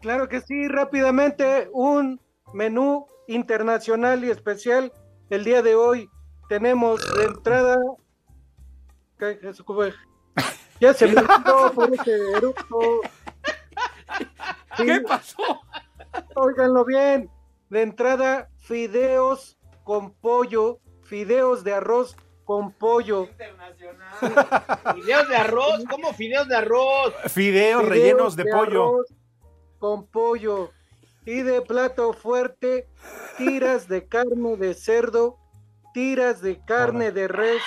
Claro que sí, rápidamente, un menú internacional y especial. El día de hoy tenemos de entrada. ¿Qué-? Ya se me olvidó por ese eructo. Sí, ¿Qué pasó? óiganlo bien. De entrada, fideos con pollo, fideos de arroz con pollo. Fideos de arroz, ¿cómo fideos de arroz? Fideos Fideos rellenos de pollo. arroz Con pollo. Y de plato fuerte, tiras de carne de cerdo, tiras de carne de res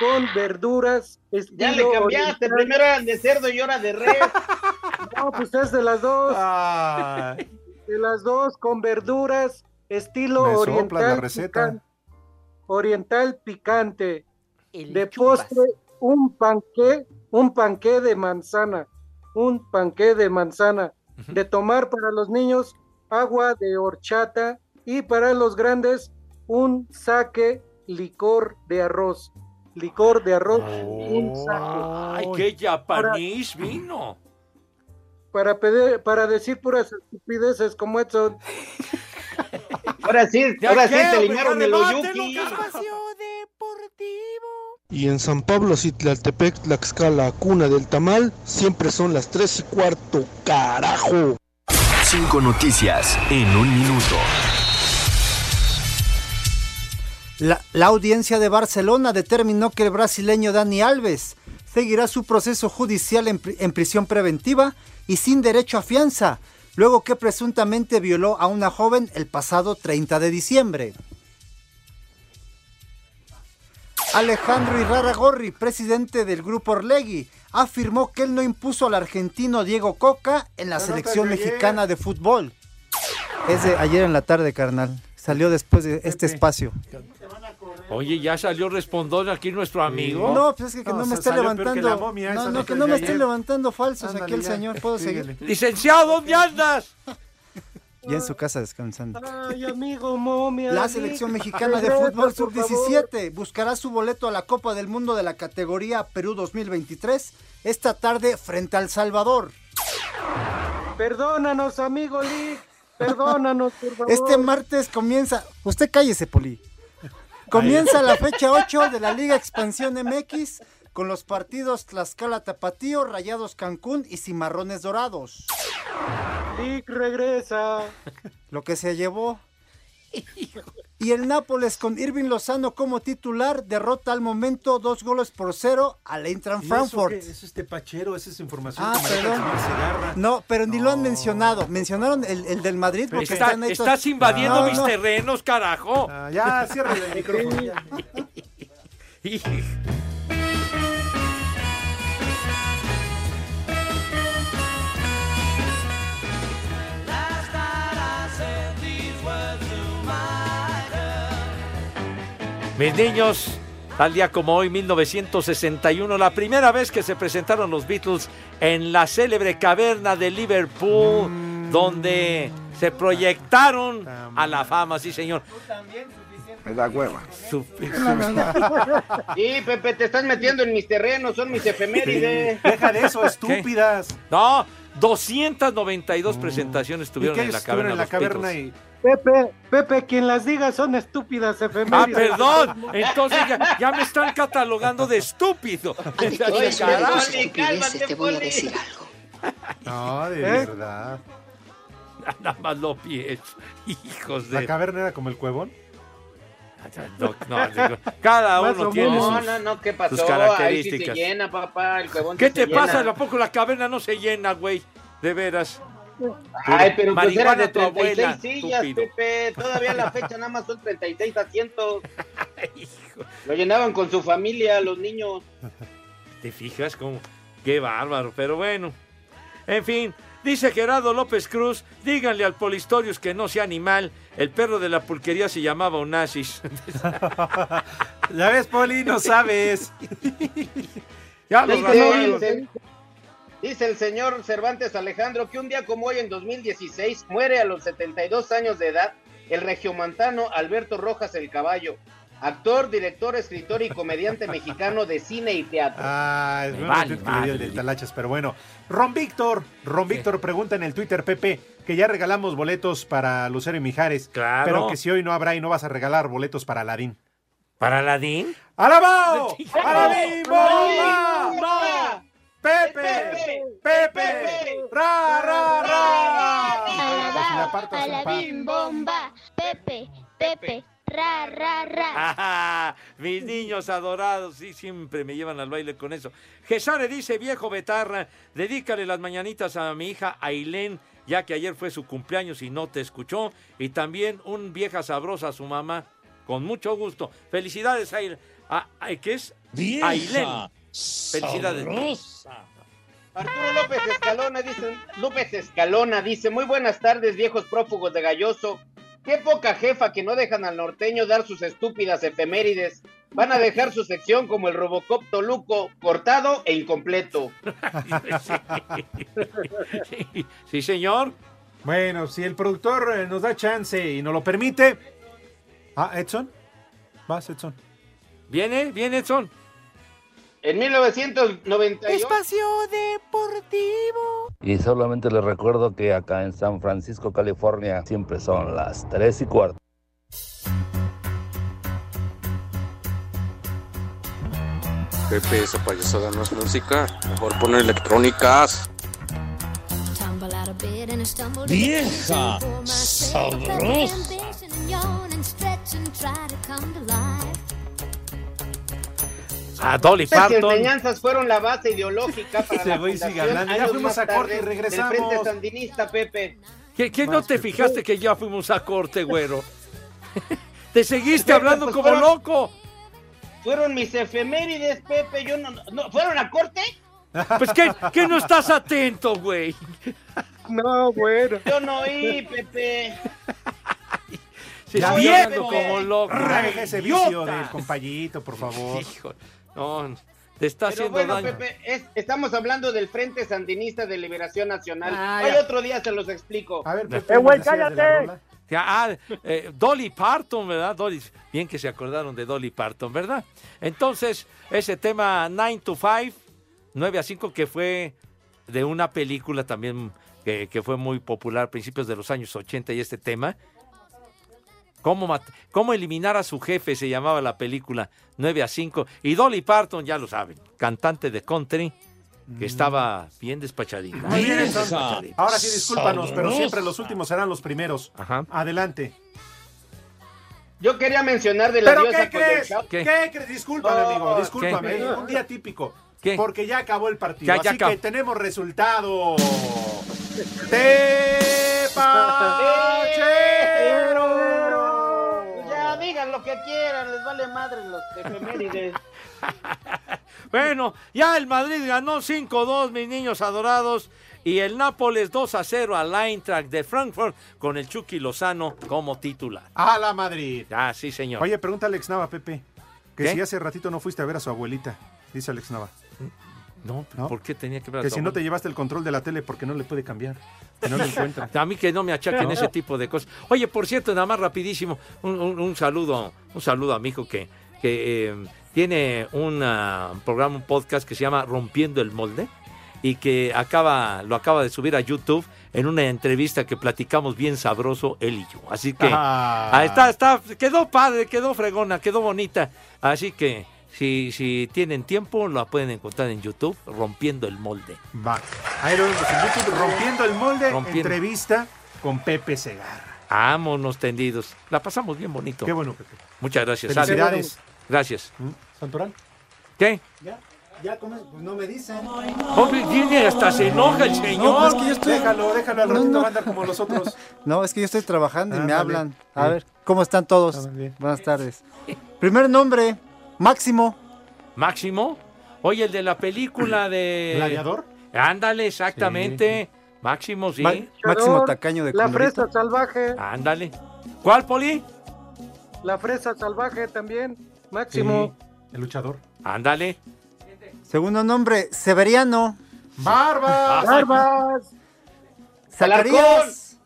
con verduras. Ya le cambiaste, oriental. primero eran de cerdo y ahora de res. No, pues es de las dos. Ah, De las dos con verduras, estilo Me oriental. la receta. pican- oriental picante. de postre, un panqué, un panqué de manzana. Un panqué de manzana. De tomar para los niños, agua de horchata. Y para los grandes, un saque licor de arroz. Licor de arroz, un saque. Ay, qué japonés vino. Para, pedir, para decir puras estupideces como Edson. (laughs) Ahora sí, ¿De ahora sí te eliminaron Ya el Oyuki. Y en San Pablo, Citlaltepec, Tlaxcala, cuna del tamal, siempre son las 3 y cuarto, carajo. Cinco noticias en un minuto. La, la audiencia de Barcelona determinó que el brasileño Dani Alves seguirá su proceso judicial en, pri- en prisión preventiva y sin derecho a fianza, luego que presuntamente violó a una joven el pasado 30 de diciembre. Alejandro Iraragorri, presidente del grupo Orlegui, afirmó que él no impuso al argentino Diego Coca en la selección mexicana de fútbol. Es de ayer en la tarde, carnal. Salió después de este espacio. Oye, ya salió respondón aquí nuestro amigo. No, pues es que, que no, No, me esté que levantando. momia, no, no, que no me esté levantando falsos aquí el ya. señor. ¿Puedo Síguele. seguir? Licenciado, ¿dónde andas? (laughs) Ya en su casa descansando. Ay, amigo, momia. La selección mexicana de fútbol por favor. sub-17 buscará su boleto a la Copa del Mundo de la categoría Perú 2023 esta tarde frente al Salvador. Perdónanos, amigo Lee. Perdónanos, por (laughs) favor. Este martes comienza. Usted cállese, Poli. Comienza la fecha 8 de la Liga Expansión MX con los partidos Tlaxcala Tapatío, Rayados Cancún y Cimarrones Dorados. Lick regresa. Lo que se llevó. (laughs) Y el Nápoles con Irving Lozano como titular derrota al momento dos goles por cero al Eintracht ¿Y eso Frankfurt. qué? Eso es tepachero, esa es información Ah, que perdón. No, pero ni lo han mencionado. Mencionaron el, el del Madrid porque Está- están hechos- estás invadiendo No, mis no. terrenos, carajo. Ah, ya, ciérrale el micrófono. (laughs) Mis niños, tal día como hoy, 1961, la primera vez que se presentaron los Beatles en la célebre caverna de Liverpool, Mm. donde se proyectaron a la fama, sí señor. Me da hueva. Sí, Pepe, te estás metiendo en mis terrenos, son mis efemérides. Deja de eso, estúpidas. No, 292 presentaciones ¿Y tuvieron qué en la estuvieron caverna. en la los caverna y Pepe, Pepe, quien las diga son estúpidas Ah, efemérides. perdón. Entonces ya, ya me están catalogando de estúpido. Poli, cálmate, te voy a decir algo. No, de ¿Eh? verdad. Nada más lo pienso. Hijos ¿La de. caverna era como el cuevón? No, no, digo, cada uno tiene sus, no, no, ¿qué pasó? sus Ahí sí se características. llena, papá, el ¿Qué te se pasa? llena. ¿A poco la caverna no se llena, güey? De veras. Ay, pero pues era Marihuana de tu abuela, 36 sillas. Pepe. Todavía la fecha nada más son 36 asientos. (laughs) Lo llenaban con su familia, los niños. ¿Te fijas cómo? Qué bárbaro, pero bueno. En fin, dice Gerardo López Cruz, díganle al Polistorius que no sea animal. El perro de la pulquería se llamaba Onassis. (laughs) Ya ves, Poli, no sabes. (laughs) ya lo Dice el, señor Cervantes Alejandro que un día como hoy en 2016 muere a los 72 años de edad el regiomontano Alberto Rojas el Caballo, actor, director, escritor y comediante (laughs) mexicano de cine y teatro. Ah, es vale que le dio el del Talachas, pero bueno. Ron Víctor, Ron Víctor pregunta en el Twitter, Pepe, que ya regalamos boletos para Lucero y Mijares. Claro. Pero que si hoy no habrá y no vas a regalar boletos para Aladín. ¿Para Aladín? ¡Alabao! (laughs) ¡Aladín, ¡Bomba! bomba! ¡Pepe! ¡Pepe! ¡Ra, ra, ra! Par. Aladín, bomba, Pepe, Pepe, ra, ra, ra. Ah, mis niños adorados, sí, siempre me llevan al baile con eso. Gesare dice, viejo Betarra, dedícale las mañanitas a mi hija Ailén, ya que ayer fue su cumpleaños y no te escuchó. Y también un vieja sabrosa a su mamá, con mucho gusto. Felicidades, Ailén. ¿Qué es? Ailén. Felicidades. Arturo López Escalona dice, López Escalona dice, muy buenas tardes, viejos prófugos de Galloso. Qué poca jefa que no dejan al norteño dar sus estúpidas efemérides. Van a dejar su sección como el Robocop Toluco, cortado e incompleto. Sí, (laughs) sí, señor. Bueno, si el productor eh, nos da chance y nos lo permite. Ah, Edson. Vas, Edson. ¿Viene? ¿Viene, Edson? En 1998... Espacio Deportivo. Y solamente les recuerdo que acá en San Francisco, California, siempre son las 3 y cuarto. Pepe, esa payasada no es música. Mejor poner electrónicas. Vieja sabrosa. A Dolly Parton. enseñanzas fueron la base ideológica (laughs) para la fundación hablando. Ya fuimos a corte y regresamos. Del Frente Sandinista, Pepe. ¿Qué, qué no te fijaste que ya fuimos a corte, güero? (laughs) Te seguiste Pepe, hablando pues como fueron- loco. Fueron mis efemérides, Pepe. Yo no, no- ¿Fueron a corte? Pues que, que no estás atento, güey. No, bueno. Yo no oí, Pepe. Se Ya, está viejo, hablando como loco. Ese vicio del compayito, por favor. Hijo, no, te está Pero haciendo bueno, daño. Pepe, es- estamos hablando del Frente Sandinista de Liberación Nacional. Ah, Hoy otro día se los explico. A ver, Pepe, ¡Eh, güey, ¿nos decías de la cállate! ah, eh, Dolly Parton, ¿verdad? Dolly, bien que se acordaron de Dolly Parton, ¿verdad? Entonces, ese tema 9 to 5, 9 a 5, que fue de una película también que, que fue muy popular a principios de los años 80 y este tema. ¿Cómo, ¿Cómo eliminar a su jefe? Se llamaba la película 9 a 5. Y Dolly Parton, ya lo saben, cantante de country, que estaba bien despachadita. Muy bien. Ahora sí, discúlpanos, pero siempre los últimos serán los primeros. Adelante. Yo quería mencionar de la ¿Pero diosa qué crees? ¿Qué, crees? Discúlpame, Oh, amigo, discúlpame. ¿qué? Un día típico. ¿Qué? Porque ya acabó el partido. Ya, ya así acabó. que tenemos resultado. ¡Tepachero! Que quieran, les vale madre los efemérides. (laughs) Bueno, ya el Madrid ganó 5-2, mis niños adorados. Y el Nápoles 2 a 0 al Eintracht de Frankfurt con el Chucky Lozano como titular. A la Madrid. Ah, sí, señor. Oye, pregunta a Alex Nava, Pepe. Que ¿Qué? si hace ratito no fuiste a ver a su abuelita, dice Alex Nava. No, ¿por qué tenía que ver Que si no te llevaste el control de la tele porque no le puede cambiar. Que no lo encuentra. (laughs) A mí que no me achaquen No. ese tipo de cosas. Oye, por cierto, nada más rapidísimo, un, un- un saludo, un saludo a mi hijo que, que eh, tiene un ah, programa, un podcast que se llama Rompiendo el Molde y que acaba, lo acaba de subir a YouTube en una entrevista que platicamos bien sabroso él y yo. Así que Ah. ah, está, está, quedó padre, quedó fregona, quedó bonita. Así que si, si tienen tiempo, la pueden encontrar en YouTube, Rompiendo el Molde. Va. Ahí lo vemos en YouTube, rompiendo el molde, Rompiendo. entrevista con Pepe Segarra. Vámonos tendidos. La pasamos bien bonito. Qué bueno, Pepe. Muchas gracias. Felicidades. Gracias. ¿Santoral? ¿Qué? Ya, ya, ¿cómo es? Pues no me dicen. Hombre, viene hasta se enoja el señor. No, pues es que yo estoy... Déjalo, déjalo, al No, ratito no. andar como los otros. (laughs) No, es que yo estoy trabajando y me Ándale. hablan. A ver, ¿cómo están todos? Ah. Buenas tardes. Primer nombre, Máximo. Máximo. Oye, el de la película de. ¿Gladiador? Ándale, exactamente. Máximo, sí. Ma- Máximo Tacaño de La fresa salvaje. Ándale. ¿Cuál, Poli? La fresa salvaje también. Máximo. El luchador. Ándale. Segundo nombre, Severiano. ¡Barbas! Barbas. Zacarías.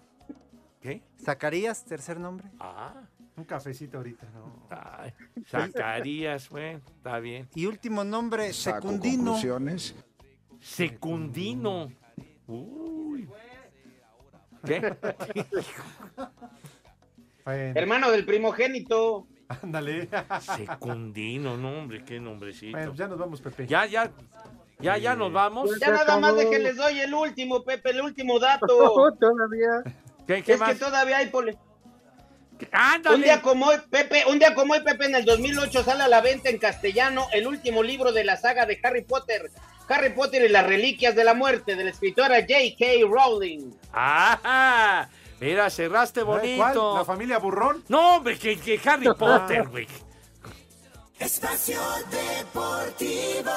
¿Qué? Zacarías, tercer nombre. Ah, Un cafecito ahorita, ¿no? ay, (laughs) Zacarías, bueno, está bien. Y último nombre, Secundino. Secundino. Uy. ¿Qué? Bueno, Hermano del primogénito. ándale. Secundino, no, hombre, qué nombrecito. Bueno, ya nos vamos, Pepe. Ya, ya, ya, ya nos vamos. Ya nada más de que les doy el último, Pepe, el último dato. (laughs) Todavía. ¿Qué, qué es más? que todavía hay pole. Ándale. Un día como hoy, Pepe, un día como hoy, Pepe, en el 2008 sale a la venta en castellano el último libro de la saga de Harry Potter. Harry Potter y las reliquias de la muerte de la escritora J.K. Rowling. ¡Ah! Mira, cerraste bonito. ¿Cuál? ¿La familia Burrón? No, hombre, que, que Harry Potter, güey. Espacio Deportivo.